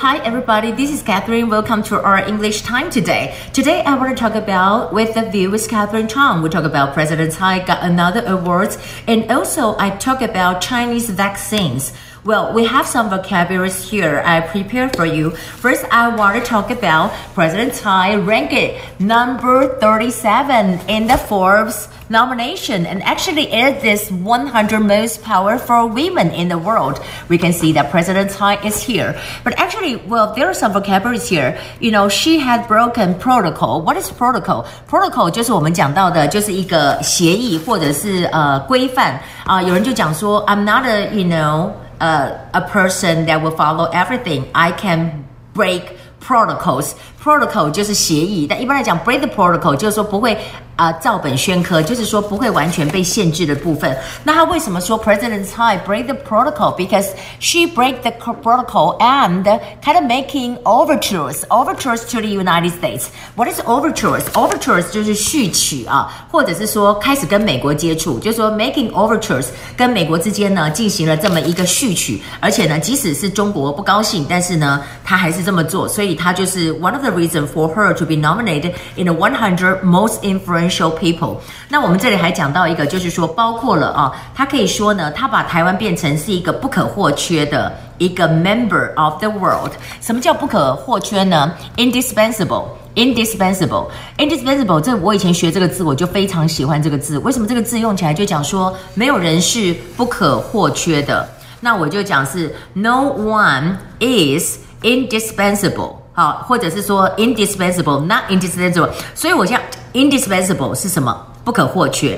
Hi everybody, this is Catherine. Welcome to our English time today. Today I want to talk about with the view with Catherine Chang. We talk about President Tsai got another awards and also I talk about Chinese vaccines. Well, we have some vocabularies here I prepared for you. First, I want to talk about President Tsai ranked number 37 in the Forbes nomination and actually it is 100 most powerful women in the world. We can see that President Tsai is here. But actually, well, there are some vocabularies here. You know, she had broken protocol. What is protocol? Protocol 就是我们讲到的，就是一个协议或者是呃规范啊。有人就讲说，I'm not a you know。 Uh, a person that will follow everything. I can break protocols. Protocol 就是协议，但一般来讲，break the protocol 就是说不会。啊、照本宣科，就是说不会完全被限制的部分。那他为什么说 President Tsai break the protocol? Because she break the protocol and kind of making overtures, overtures to the United States. What is overtures? Overtures 就是序曲啊，或者是说开始跟美国接触，就是说 making overtures 跟美国之间呢进行了这么一个序曲，而且呢，即使是中国不高兴，但是呢，他还是这么做，所以他就是 one of the reason for her to be nominated in the 100 most influential people，那我们这里还讲到一个，就是说包括了啊，他可以说呢，他把台湾变成是一个不可或缺的一个 member of the world。什么叫不可或缺呢？Indispensable，indispensable，indispensable。这我以前学这个字，我就非常喜欢这个字。为什么这个字用起来就讲说没有人是不可或缺的？那我就讲是 No one is indispensable。好，或者是说 indispensable，not indispensable。所以我想。Indispensable 是什么？不可或缺，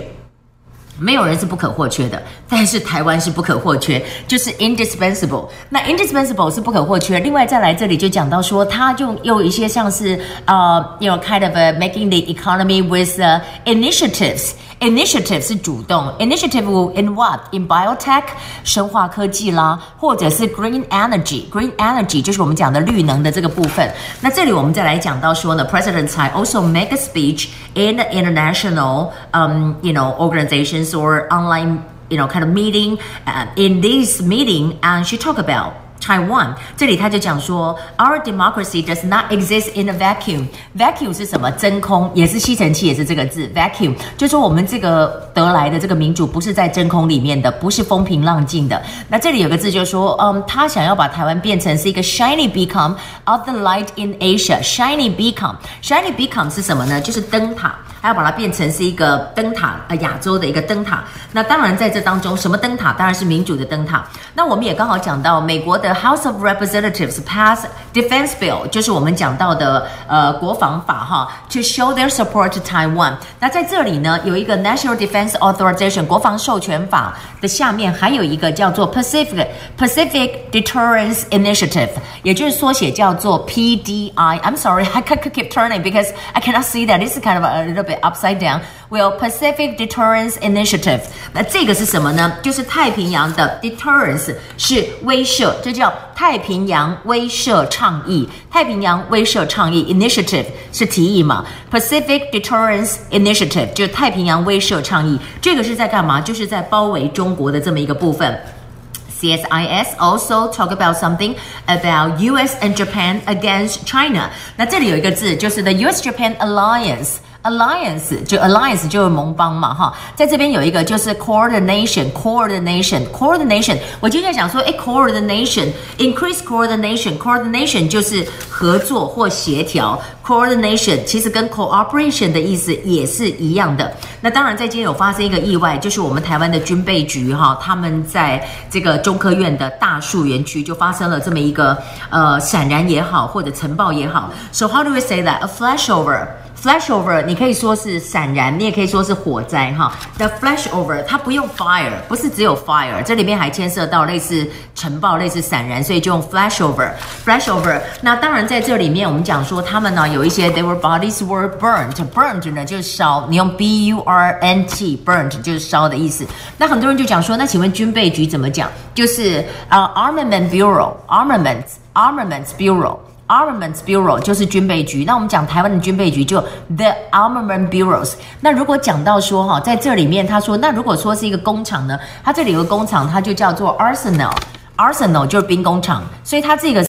没有人是不可或缺的，但是台湾是不可或缺，就是 indispensable。那 indispensable 是不可或缺。另外再来这里就讲到说，它就有一些像是呃，you know kind of making the economy with initiatives。Initiative 是主动，Initiative in what? In biotech 生化科技啦，或者是 green energy。Green energy 就是我们讲的绿能的这个部分。那这里我们再来讲到说呢，President Tsai also make a speech in the international, um, you know, organizations or online, you know, kind of meeting. Uh, in this meeting, and she talk about Taiwan，这里他就讲说，Our democracy does not exist in a vacuum。Vacuum 是什么？真空，也是吸尘器，也是这个字。Vacuum 就说我们这个得来的这个民主不是在真空里面的，不是风平浪静的。那这里有个字就是说，嗯，他想要把台湾变成是一个 shiny beacon of the light in Asia。Shiny beacon，shiny beacon 是什么呢？就是灯塔。还要把它变成是一个灯塔，呃，亚洲的一个灯塔。那当然在这当中，什么灯塔？当然是民主的灯塔。那我们也刚好讲到，美国的 House of Representatives pass Defense Bill，就是我们讲到的呃国防法哈，to show their support to Taiwan。那在这里呢，有一个 National Defense Authorization 国防授权法的下面还有一个叫做 Pacific Pacific Deterrence Initiative，也就是缩写叫做 PDI。I'm sorry, I can't keep turning because I cannot see that. This is kind of a little bit upside down. Well, Pacific Deterrence Initiative，那这个是什么呢？就是太平洋的 deterrence 是威慑，这叫太平洋威慑倡议。太平洋威慑倡议 initiative 是提议嘛？Pacific Deterrence Initiative 就太平洋威慑倡议，这个是在干嘛？就是在包围中国的这么一个部分。CSIS also talk about something about U.S. and Japan against China。那这里有一个字，就是 the U.S.-Japan Alliance。 Alliance 就 Alliance 就是盟邦嘛，哈，在这边有一个就是 coordination，coordination，coordination。我今天想说，诶 coordination，increase coordination，coordination 就是合作或协调。Coordination 其实跟 cooperation 的意思也是一样的。那当然，在今天有发生一个意外，就是我们台湾的军备局哈，他们在这个中科院的大树园区就发生了这么一个呃闪燃也好，或者尘爆也好。So how do we say that? A flashover. Flashover，你可以说是闪燃，你也可以说是火灾哈。The flashover，它不用 fire，不是只有 fire，这里面还牵涉到类似尘爆、类似闪燃，所以就用 flashover。Flashover，那当然在这里面我们讲说他们呢有一些 their bodies were burnt，burnt 呢就是烧，你用 b u r n t，burnt 就是烧的意思。那很多人就讲说，那请问军备局怎么讲？就是呃、Armament Bureau，Armaments，Armaments Bureau。Armaments Bureau 就是军备局，那我们讲台湾的军备局就 The Armament Bureaus。那如果讲到说哈，在这里面他说，那如果说是一个工厂呢，它这里有个工厂，它就叫做 Arsenal，Arsenal 就是兵工厂，所以它这个。